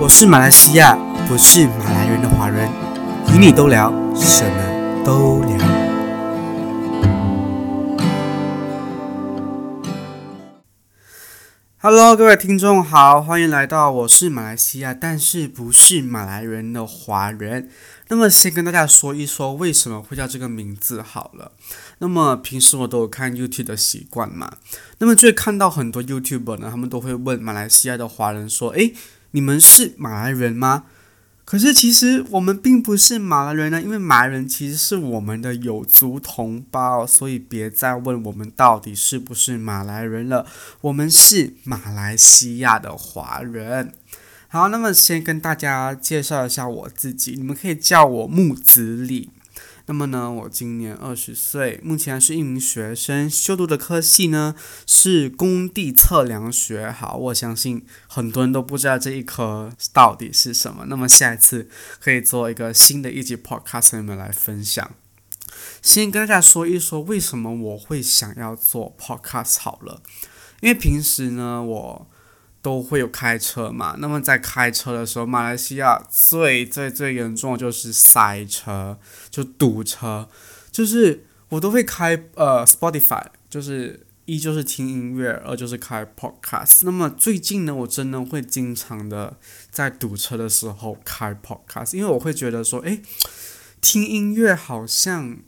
我是马来西亚，不是马来人的华人，与你都聊，什么都聊。Hello，各位听众好，欢迎来到我是马来西亚，但是不是马来人的华人。那么先跟大家说一说为什么会叫这个名字好了。那么平时我都有看 YouTube 的习惯嘛，那么就会看到很多 YouTuber 呢，他们都会问马来西亚的华人说：“诶，你们是马来人吗？”可是其实我们并不是马来人呢，因为马来人其实是我们的有族同胞，所以别再问我们到底是不是马来人了。我们是马来西亚的华人。好，那么先跟大家介绍一下我自己，你们可以叫我木子李。那么呢，我今年二十岁，目前是一名学生，修读的科系呢是工地测量学。好，我相信很多人都不知道这一科到底是什么。那么下一次可以做一个新的一集 podcast，你们来分享。先跟大家说一说为什么我会想要做 podcast 好了，因为平时呢我。都会有开车嘛？那么在开车的时候，马来西亚最最最严重的就是塞车，就堵车。就是我都会开呃 Spotify，就是一就是听音乐，二就是开 Podcast。那么最近呢，我真的会经常的在堵车的时候开 Podcast，因为我会觉得说，诶，听音乐好像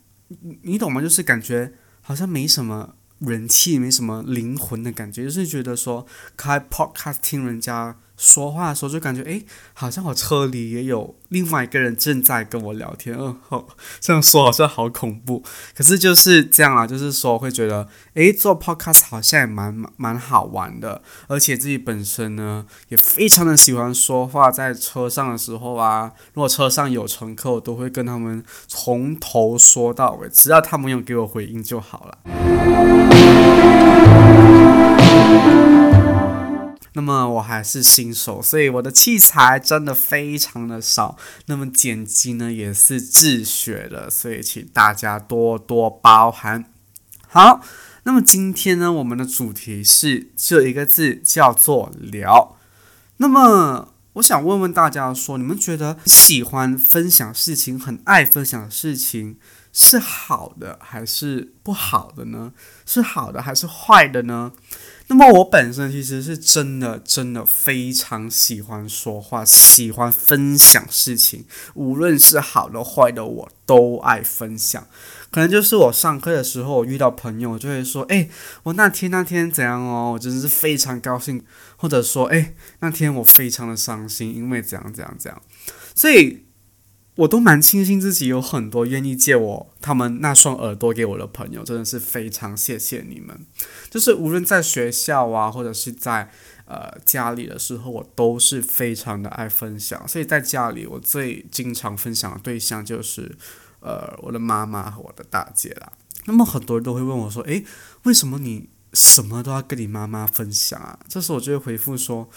你懂吗？就是感觉好像没什么。人气没什么灵魂的感觉，就是觉得说开 podcast 听人家说话的时候，就感觉诶，好像我车里也有另外一个人正在跟我聊天。嗯，好，这样说好像好恐怖，可是就是这样啊，就是说会觉得诶，做 podcast 好像也蛮蛮好玩的，而且自己本身呢也非常的喜欢说话，在车上的时候啊，如果车上有乘客，我都会跟他们从头说到尾，只要他们有给我回应就好了。那么我还是新手，所以我的器材真的非常的少。那么剪辑呢也是自学的，所以请大家多多包涵。好，那么今天呢，我们的主题是这一个字叫做聊。那么我想问问大家说，你们觉得喜欢分享事情、很爱分享事情是好的还是不好的呢？是好的还是坏的呢？那么我本身其实是真的真的非常喜欢说话，喜欢分享事情，无论是好的坏的，我都爱分享。可能就是我上课的时候，我遇到朋友就会说：“哎，我那天那天怎样哦？我真的是非常高兴。”或者说：“哎，那天我非常的伤心，因为怎样怎样怎样。”所以。我都蛮庆幸自己有很多愿意借我他们那双耳朵给我的朋友，真的是非常谢谢你们。就是无论在学校啊，或者是在呃家里的时候，我都是非常的爱分享。所以在家里，我最经常分享的对象就是呃我的妈妈和我的大姐啦。那么很多人都会问我说：“诶，为什么你什么都要跟你妈妈分享啊？”这时候我就会回复说：“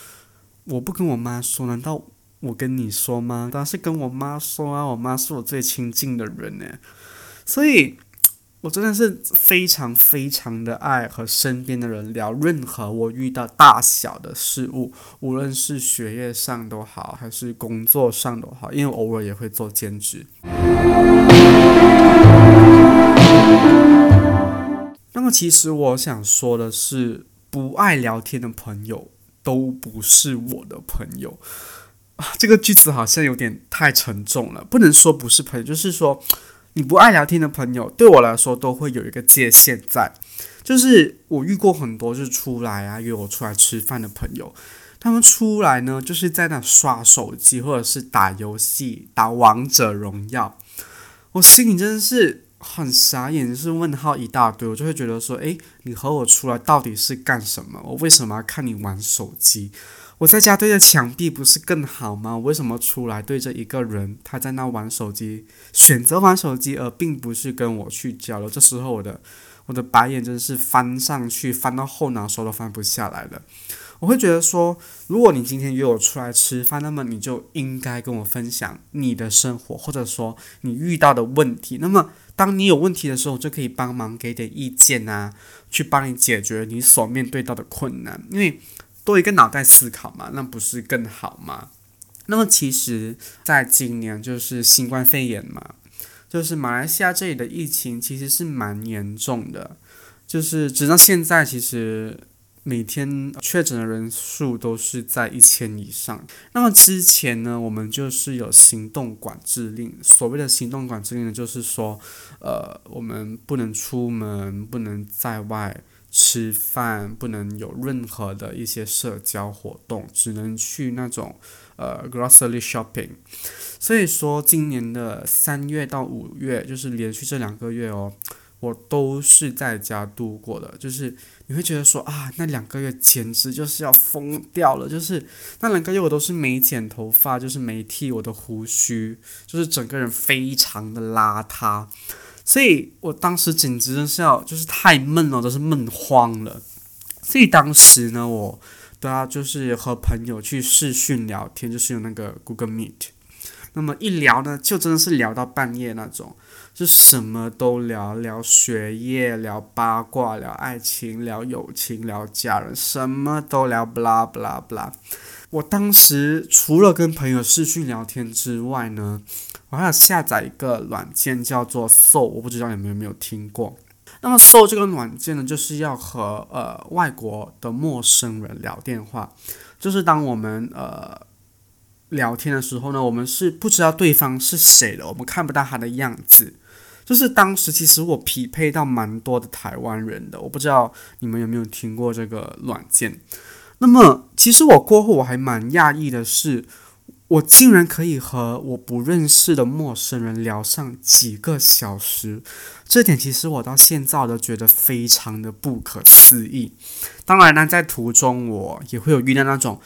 我不跟我妈说，难道？”我跟你说吗？当然是跟我妈说啊，我妈是我最亲近的人呢，所以我真的是非常非常的爱和身边的人聊任何我遇到大小的事物，无论是学业上都好，还是工作上都好，因为偶尔也会做兼职。那么其实我想说的是，不爱聊天的朋友都不是我的朋友。啊，这个句子好像有点太沉重了，不能说不是朋友，就是说你不爱聊天的朋友，对我来说都会有一个界限在。就是我遇过很多，就是出来啊约我出来吃饭的朋友，他们出来呢，就是在那刷手机或者是打游戏，打王者荣耀，我心里真的是很傻眼，就是问号一大堆，我就会觉得说，诶，你和我出来到底是干什么？我为什么要看你玩手机？我在家对着墙壁不是更好吗？为什么出来对着一个人，他在那玩手机，选择玩手机，而并不是跟我去交流？这时候我的我的白眼真是翻上去，翻到后脑勺都翻不下来了。我会觉得说，如果你今天约我出来吃饭，那么你就应该跟我分享你的生活，或者说你遇到的问题。那么当你有问题的时候，就可以帮忙给点意见啊，去帮你解决你所面对到的困难，因为。多一个脑袋思考嘛，那不是更好吗？那么其实，在今年就是新冠肺炎嘛，就是马来西亚这里的疫情其实是蛮严重的，就是直到现在，其实每天确诊的人数都是在一千以上。那么之前呢，我们就是有行动管制令，所谓的行动管制令呢，就是说，呃，我们不能出门，不能在外。吃饭不能有任何的一些社交活动，只能去那种呃 grocery shopping。所以说，今年的三月到五月，就是连续这两个月哦，我都是在家度过的。就是你会觉得说啊，那两个月简直就是要疯掉了。就是那两个月我都是没剪头发，就是没剃我的胡须，就是整个人非常的邋遢。所以我当时简直是要，就是太闷了，都是闷慌了。所以当时呢，我对啊就是和朋友去视讯聊天，就是用那个 Google Meet。那么一聊呢，就真的是聊到半夜那种，就什么都聊，聊学业，聊八卦，聊爱情，聊友情，聊家人，什么都聊，blah blah blah。我当时除了跟朋友视讯聊天之外呢。我还有下载一个软件叫做 Soul，我不知道你们有没有听过。那么 Soul 这个软件呢，就是要和呃外国的陌生人聊电话。就是当我们呃聊天的时候呢，我们是不知道对方是谁的，我们看不到他的样子。就是当时其实我匹配到蛮多的台湾人的，我不知道你们有没有听过这个软件。那么其实我过后我还蛮讶异的是。我竟然可以和我不认识的陌生人聊上几个小时，这点其实我到现在都觉得非常的不可思议。当然呢，在途中我也会有遇到那种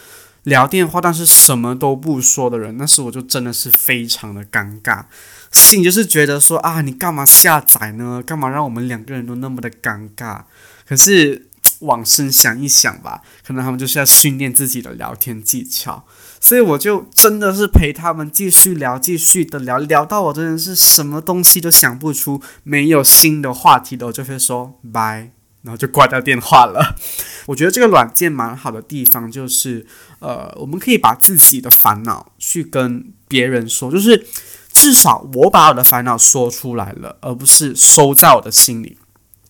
聊电话但是什么都不说的人，那时我就真的是非常的尴尬，心就是觉得说啊，你干嘛下载呢？干嘛让我们两个人都那么的尴尬？可是往深想一想吧，可能他们就是要训练自己的聊天技巧。所以我就真的是陪他们继续聊，继续的聊，聊到我真的是什么东西都想不出，没有新的话题的，我就会说拜，然后就挂掉电话了。我觉得这个软件蛮好的地方就是，呃，我们可以把自己的烦恼去跟别人说，就是至少我把我的烦恼说出来了，而不是收在我的心里。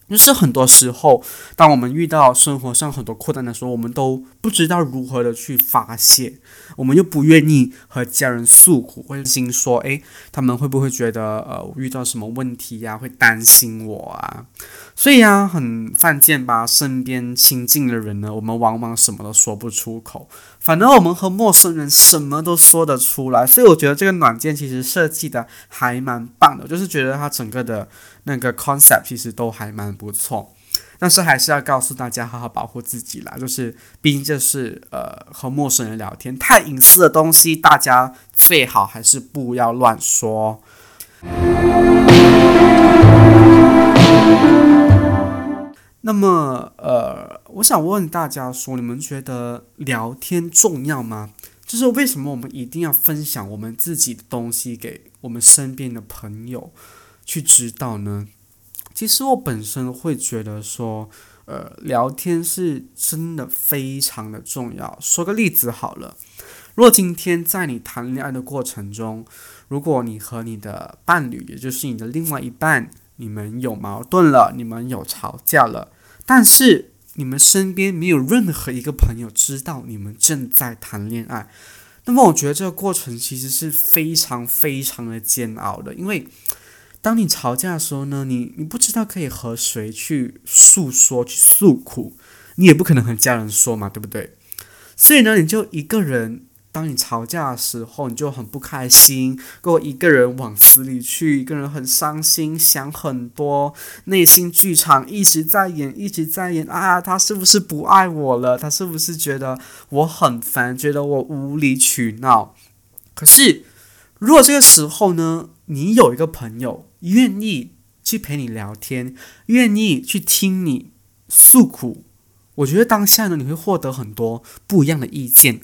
就是很多时候，当我们遇到生活上很多困难的时候，我们都不知道如何的去发泄，我们又不愿意和家人诉苦，会心说，诶，他们会不会觉得，呃，我遇到什么问题呀，会担心我啊？所以啊，很犯贱吧？身边亲近的人呢，我们往往什么都说不出口，反而我们和陌生人什么都说得出来。所以我觉得这个软件其实设计的还蛮棒的，就是觉得它整个的那个 concept 其实都还蛮不错。但是还是要告诉大家，好好保护自己啦。就是毕竟这是呃和陌生人聊天，太隐私的东西，大家最好还是不要乱说。那么，呃，我想问大家说，你们觉得聊天重要吗？就是为什么我们一定要分享我们自己的东西给我们身边的朋友去知道呢？其实我本身会觉得说，呃，聊天是真的非常的重要。说个例子好了，如果今天在你谈恋爱的过程中，如果你和你的伴侣，也就是你的另外一半，你们有矛盾了，你们有吵架了，但是你们身边没有任何一个朋友知道你们正在谈恋爱，那么我觉得这个过程其实是非常非常的煎熬的，因为当你吵架的时候呢，你你不知道可以和谁去诉说、去诉苦，你也不可能和家人说嘛，对不对？所以呢，你就一个人。当你吵架的时候，你就很不开心，跟我一个人往死里去，一个人很伤心，想很多，内心剧场一直在演，一直在演啊！他是不是不爱我了？他是不是觉得我很烦，觉得我无理取闹？可是，如果这个时候呢，你有一个朋友愿意去陪你聊天，愿意去听你诉苦。我觉得当下呢，你会获得很多不一样的意见，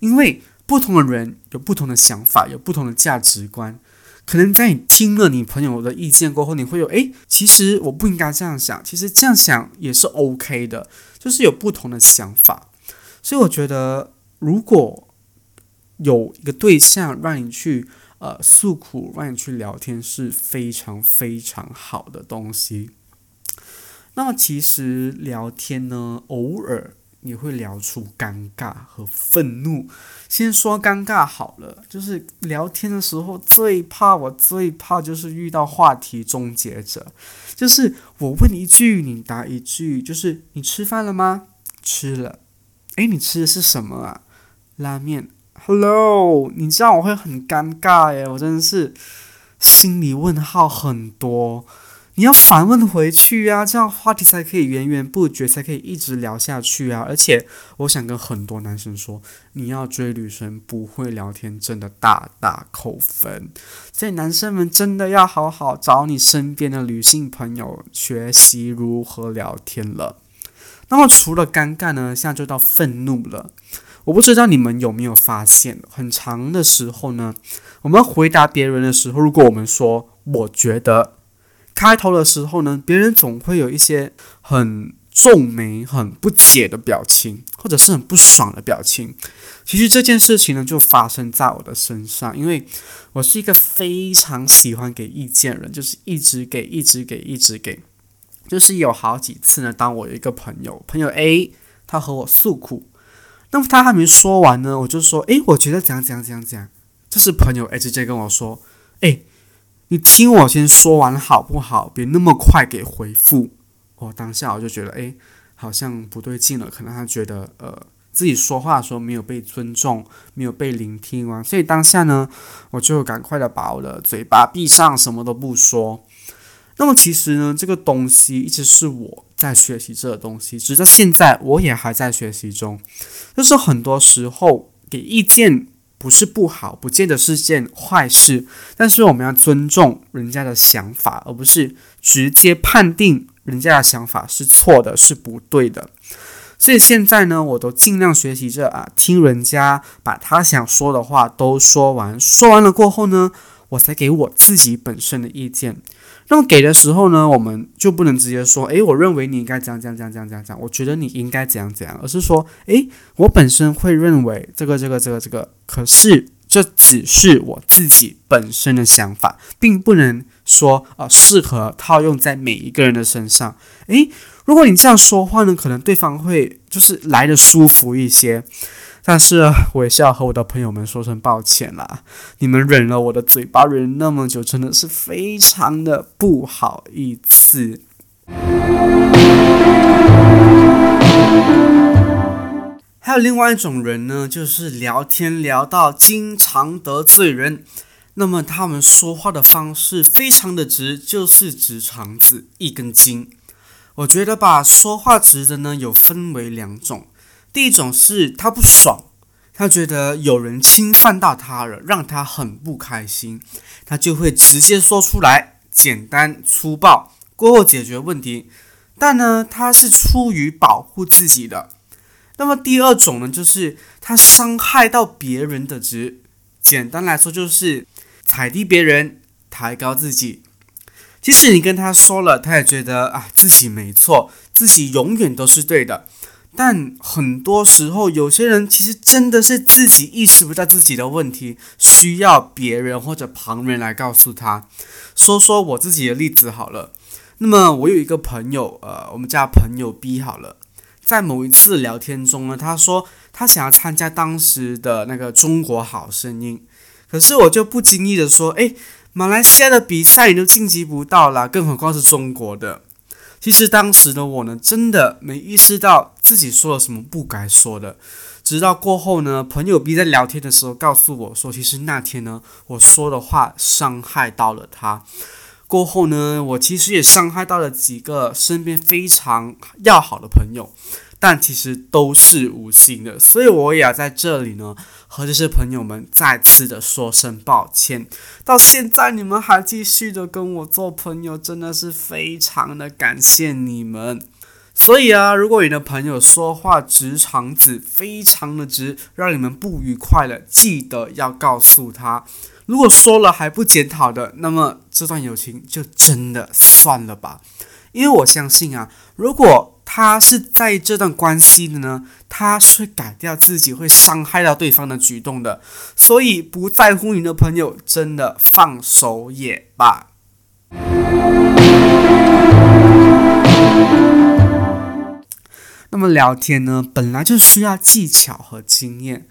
因为不同的人有不同的想法，有不同的价值观。可能在你听了你朋友的意见过后，你会有诶，其实我不应该这样想，其实这样想也是 OK 的，就是有不同的想法。所以我觉得，如果有一个对象让你去呃诉苦，让你去聊天是非常非常好的东西。那么其实聊天呢，偶尔你会聊出尴尬和愤怒。先说尴尬好了，就是聊天的时候最怕，我最怕就是遇到话题终结者，就是我问一句，你答一句，就是你吃饭了吗？吃了。诶，你吃的是什么啊？拉面。Hello，你这样我会很尴尬耶，我真的是心里问号很多。你要反问回去啊，这样话题才可以源源不绝，才可以一直聊下去啊！而且，我想跟很多男生说，你要追女生不会聊天，真的大大扣分。所以，男生们真的要好好找你身边的女性朋友学习如何聊天了。那么，除了尴尬呢，现在就到愤怒了。我不知道你们有没有发现，很长的时候呢，我们回答别人的时候，如果我们说“我觉得”。开头的时候呢，别人总会有一些很皱眉、很不解的表情，或者是很不爽的表情。其实这件事情呢，就发生在我的身上，因为我是一个非常喜欢给意见人，就是一直给、一直给、一直给。就是有好几次呢，当我有一个朋友，朋友 A，他和我诉苦，那么他还没说完呢，我就说：“诶，我觉得怎样怎样怎样怎样。”这是朋友 A 直接跟我说：“诶。”你听我先说完好不好？别那么快给回复。我当下我就觉得，哎，好像不对劲了。可能他觉得，呃，自己说话的时候没有被尊重，没有被聆听完。所以当下呢，我就赶快的把我的嘴巴闭上，什么都不说。那么其实呢，这个东西一直是我在学习这个东西，直到现在我也还在学习中。就是很多时候给意见。不是不好，不见得是件坏事，但是我们要尊重人家的想法，而不是直接判定人家的想法是错的，是不对的。所以现在呢，我都尽量学习着啊，听人家把他想说的话都说完，说完了过后呢，我才给我自己本身的意见。那么给的时候呢，我们就不能直接说，诶，我认为你应该怎样怎样怎样怎样怎样，我觉得你应该怎样怎样，而是说，诶，我本身会认为这个这个这个这个，可是这只是我自己本身的想法，并不能说啊适合套用在每一个人的身上。诶，如果你这样说话呢，可能对方会就是来的舒服一些。但是我也是要和我的朋友们说声抱歉啦，你们忍了我的嘴巴忍那么久，真的是非常的不好意思。还有另外一种人呢，就是聊天聊到经常得罪人，那么他们说话的方式非常的直，就是直肠子一根筋。我觉得吧，说话直的呢，有分为两种。第一种是他不爽，他觉得有人侵犯到他了，让他很不开心，他就会直接说出来，简单粗暴，过后解决问题。但呢，他是出于保护自己的。那么第二种呢，就是他伤害到别人的值，简单来说就是踩低别人，抬高自己。即使你跟他说了，他也觉得啊自己没错，自己永远都是对的。但很多时候，有些人其实真的是自己意识不到自己的问题，需要别人或者旁人来告诉他。说说我自己的例子好了。那么我有一个朋友，呃，我们叫朋友 B 好了。在某一次聊天中呢，他说他想要参加当时的那个中国好声音，可是我就不经意的说，诶，马来西亚的比赛你都晋级不到啦，更何况是中国的。其实当时的我呢，真的没意识到自己说了什么不该说的。直到过后呢，朋友 B 在聊天的时候告诉我说，其实那天呢，我说的话伤害到了他。过后呢，我其实也伤害到了几个身边非常要好的朋友。但其实都是无心的，所以我也要在这里呢，和这些朋友们再次的说声抱歉。到现在你们还继续的跟我做朋友，真的是非常的感谢你们。所以啊，如果你的朋友说话直肠子，非常的直，让你们不愉快了，记得要告诉他。如果说了还不检讨的，那么这段友情就真的算了吧。因为我相信啊，如果他是在这段关系的呢，他是改掉自己会伤害到对方的举动的。所以不在乎你的朋友，真的放手也罢。那么聊天呢，本来就需要技巧和经验，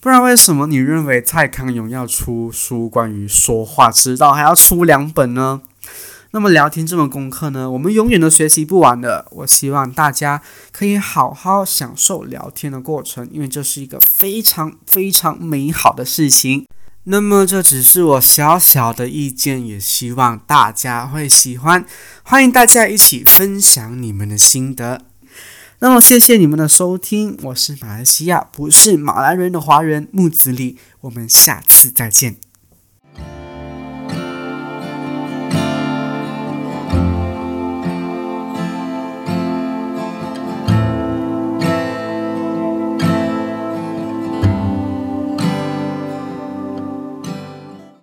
不然为什么你认为蔡康永要出书关于说话之道，还要出两本呢？那么聊天这门功课呢，我们永远都学习不完的。我希望大家可以好好享受聊天的过程，因为这是一个非常非常美好的事情。那么这只是我小小的意见，也希望大家会喜欢。欢迎大家一起分享你们的心得。那么谢谢你们的收听，我是马来西亚不是马来人的华人木子李，我们下次再见。